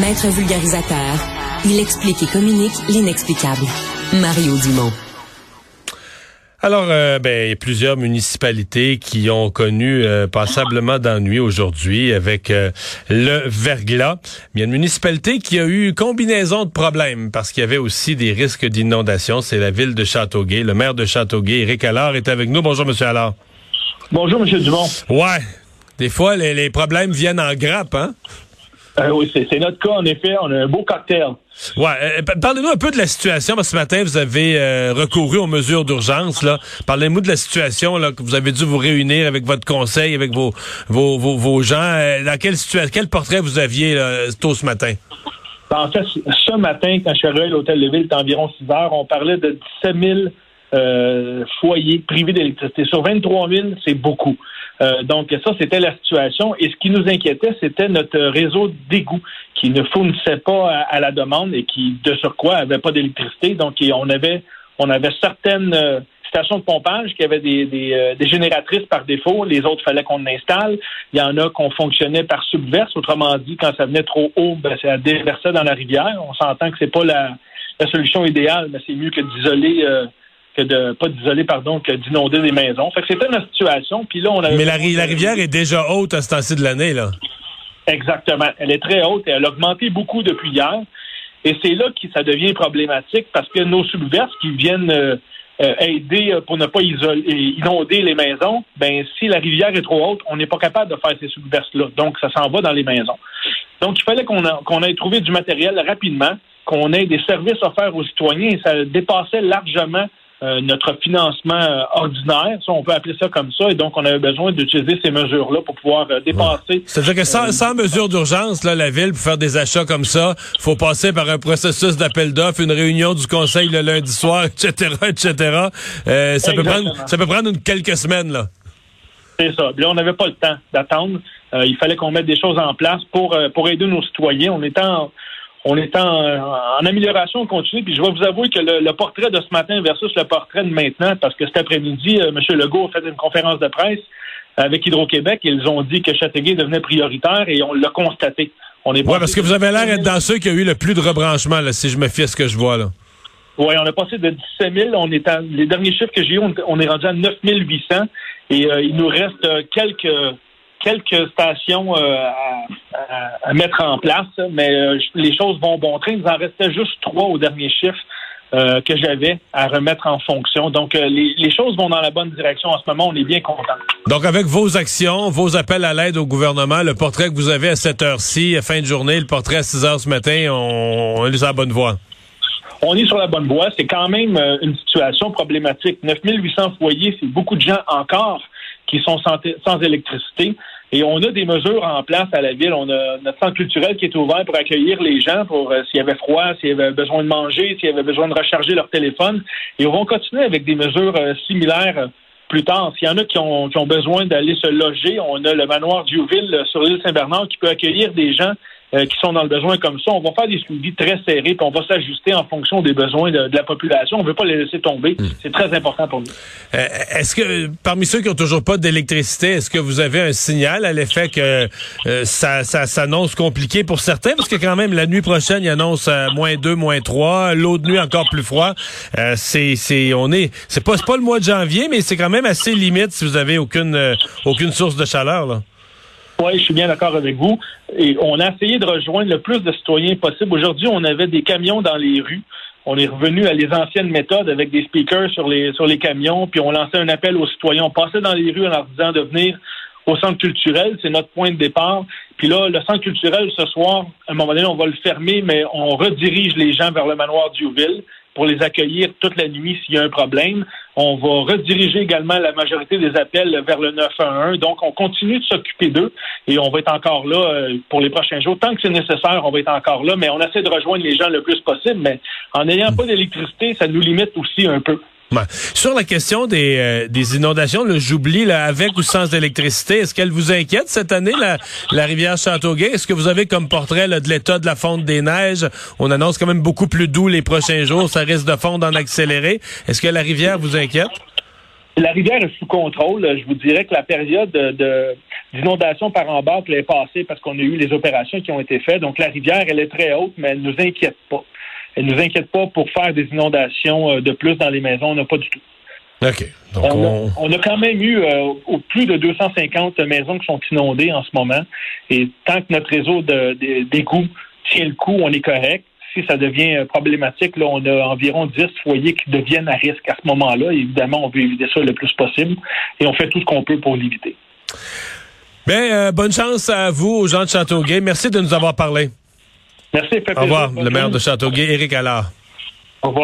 Maître vulgarisateur, il explique et communique l'inexplicable. Mario Dumont. Alors, euh, ben, il y a plusieurs municipalités qui ont connu euh, passablement d'ennuis aujourd'hui avec euh, le verglas. Mais il y a une municipalité qui a eu combinaison de problèmes parce qu'il y avait aussi des risques d'inondation. C'est la ville de Châteauguay. Le maire de Châteauguay, Éric Allard, est avec nous. Bonjour, Monsieur Allard. Bonjour, Monsieur Dumont. Ouais. Des fois, les, les problèmes viennent en grappe, hein? Euh, oui, c'est notre cas, en effet. On a un beau cocktail. Ouais, euh, parlez-nous un peu de la situation. Parce que ce matin, vous avez euh, recouru aux mesures d'urgence. Là, parlez-nous de la situation là que vous avez dû vous réunir avec votre conseil, avec vos vos, vos, vos gens. dans quelle situation, quel portrait vous aviez tôt ce matin? En fait, ce matin, quand je suis arrivé à l'hôtel de ville, c'était environ 6 heures. On parlait de 17 000 foyers privés d'électricité. Sur 23 000, c'est beaucoup. Euh, donc ça, c'était la situation. Et ce qui nous inquiétait, c'était notre réseau d'égout qui ne fournissait pas à, la demande et qui, de surcroît, avait pas d'électricité. Donc on avait, on avait certaines euh, stations de pompage qui avaient des, euh, des, génératrices par défaut. Les autres, fallait qu'on installe. Il y en a qu'on fonctionnait par subverse. Autrement dit, quand ça venait trop haut, ben, ça déversait dans la rivière. On s'entend que c'est pas la, la, solution idéale, mais c'est mieux que d'isoler que de pas d'isoler, pardon, que d'inonder des maisons. Fait que c'était notre situation. Puis là, on Mais la, rivière est déjà haute à ce temps-ci de l'année, là. Exactement. Elle est très haute et elle a augmenté beaucoup depuis hier. Et c'est là que ça devient problématique parce que nos subverses qui viennent euh, euh, aider euh, pour ne pas isoler, inonder les maisons, ben si la rivière est trop haute, on n'est pas capable de faire ces subverses-là. Donc, ça s'en va dans les maisons. Donc, il fallait qu'on qu'on ait trouvé du matériel rapidement, qu'on ait des services offerts aux citoyens et ça dépassait largement euh, notre financement euh, ordinaire, on peut appeler ça comme ça, et donc on avait besoin d'utiliser ces mesures-là pour pouvoir euh, dépasser. C'est-à-dire que sans, sans mesure d'urgence, là, la ville, pour faire des achats comme ça, faut passer par un processus d'appel d'offres, une réunion du conseil le lundi soir, etc., etc. ça peut prendre, ça peut prendre une, quelques semaines là. C'est ça. Là, on n'avait pas le temps d'attendre. il fallait qu'on mette des choses en place pour pour aider nos citoyens. On était en, on est en, amélioration continue. Puis je vais vous avouer que le, portrait de ce matin versus le portrait de maintenant, parce que cet après-midi, euh, M. Legault a fait une conférence de presse avec Hydro-Québec. Ils ont dit que Châteauguay devenait prioritaire et on l'a constaté. On est ouais, parce que vous avez l'air d'être dans ceux qui ont eu le plus de rebranchement, là, si je me fie à ce que je vois là. Oui, on a passé de 17 000. On est les derniers chiffres que j'ai eu, on, est rendu à 9 800. Et euh, il nous reste euh, quelques quelques stations euh, à, mettre en place, mais euh, les choses vont bon train. Il nous en restait juste trois au dernier chiffre. Euh, que j'avais à remettre en fonction. Donc, les, les, choses vont dans la bonne direction en ce moment. On est bien content. Donc, avec vos actions, vos appels à l'aide au gouvernement, le portrait que vous avez à cette heure-ci, à fin de journée, le portrait à 6 heures ce matin, on, on est sur la bonne voie. On est sur la bonne voie. C'est quand même une situation problématique. 9800 foyers, c'est beaucoup de gens encore qui sont sans, sans électricité. Et on a des mesures en place à la ville. On a notre centre culturel qui est ouvert pour accueillir les gens pour euh, s'il y avait froid, s'il y avait besoin de manger, s'il y avait besoin de recharger leur téléphone. Et on va continuer avec des mesures euh, similaires euh, plus tard. S'il y en a qui ont, besoin d'aller se loger, on a le manoir Diouville sur l'île Saint-Bernard qui peut accueillir des gens euh, qui sont dans le besoin comme ça. On va faire des suivis très serrés, puis on va s'ajuster en fonction des besoins de, la population. On ne veut pas les laisser tomber. Hmm. C'est très important pour nous. Euh, est-ce que, parmi ceux qui n'ont toujours pas d'électricité, est-ce que vous avez un signal à l'effet que euh, ça, ça s'annonce compliqué pour certains? Parce que quand même, la nuit prochaine, il annonce moins 2, moins 3. L'autre nuit, encore plus froid. c'est, c'est, on est, c'est pas, pas le mois de janvier, mais c'est quand même assez limite si vous avez aucune, aucune source de chaleur, là. Oui, je suis bien d'accord avec vous. Et on a essayé de rejoindre le plus de citoyens possible. Aujourd'hui, on avait des camions dans les rues. On est revenu à les anciennes méthodes avec des speakers sur les sur les camions, puis on lançait un appel aux citoyens. On passait dans les rues en leur disant de venir au centre culturel, c'est notre point de départ. Puis là, le centre culturel, ce soir, à un moment donné, on va le fermer, mais on redirige les gens vers le manoir d'Youville pour les accueillir toute la nuit s'il y a un problème. On va rediriger également la majorité des appels vers le 911. Donc, on continue de s'occuper d'eux et on va être encore là euh, pour les prochains jours. Tant que c'est nécessaire, on va être encore là, mais on essaie de rejoindre les gens le plus possible. Mais en n'ayant pas d'électricité, ça nous limite aussi un peu. Sur la question des, euh, des inondations, j'oublie, avec ou sans électricité, est-ce qu'elle vous inquiète cette année, la, la rivière Châteauguay? Est-ce que vous avez comme portrait de l'état de la fonte des neiges? On annonce quand même beaucoup plus doux les prochains jours. Ça risque de fondre en accéléré. Est-ce que la rivière vous inquiète? La rivière est sous contrôle. Je vous dirais que la période de, d'inondation par bas est passée parce qu'on a eu les opérations qui ont été faites. Donc la rivière, elle est très haute, mais elle ne nous inquiète pas. Elle ne nous inquiète pas pour faire des inondations euh, de plus dans les maisons. On n'a pas du tout. OK. Donc on, a, quand même eu euh, au plus de 250 maisons qui sont inondées en ce moment. Et tant que notre réseau d'égouts tient le coup, on est correct si ça devient euh, problématique, là, on a environ 10 foyers qui deviennent à risque à ce moment-là. Évidemment, on veut éviter ça le plus possible et on fait tout ce qu'on peut pour l'éviter. Bien, euh, bonne chance à vous, aux gens de Châteauguay. Merci de nous avoir parlé. Merci. Au revoir, le maire de Châteauguay, Éric Allard. Au revoir.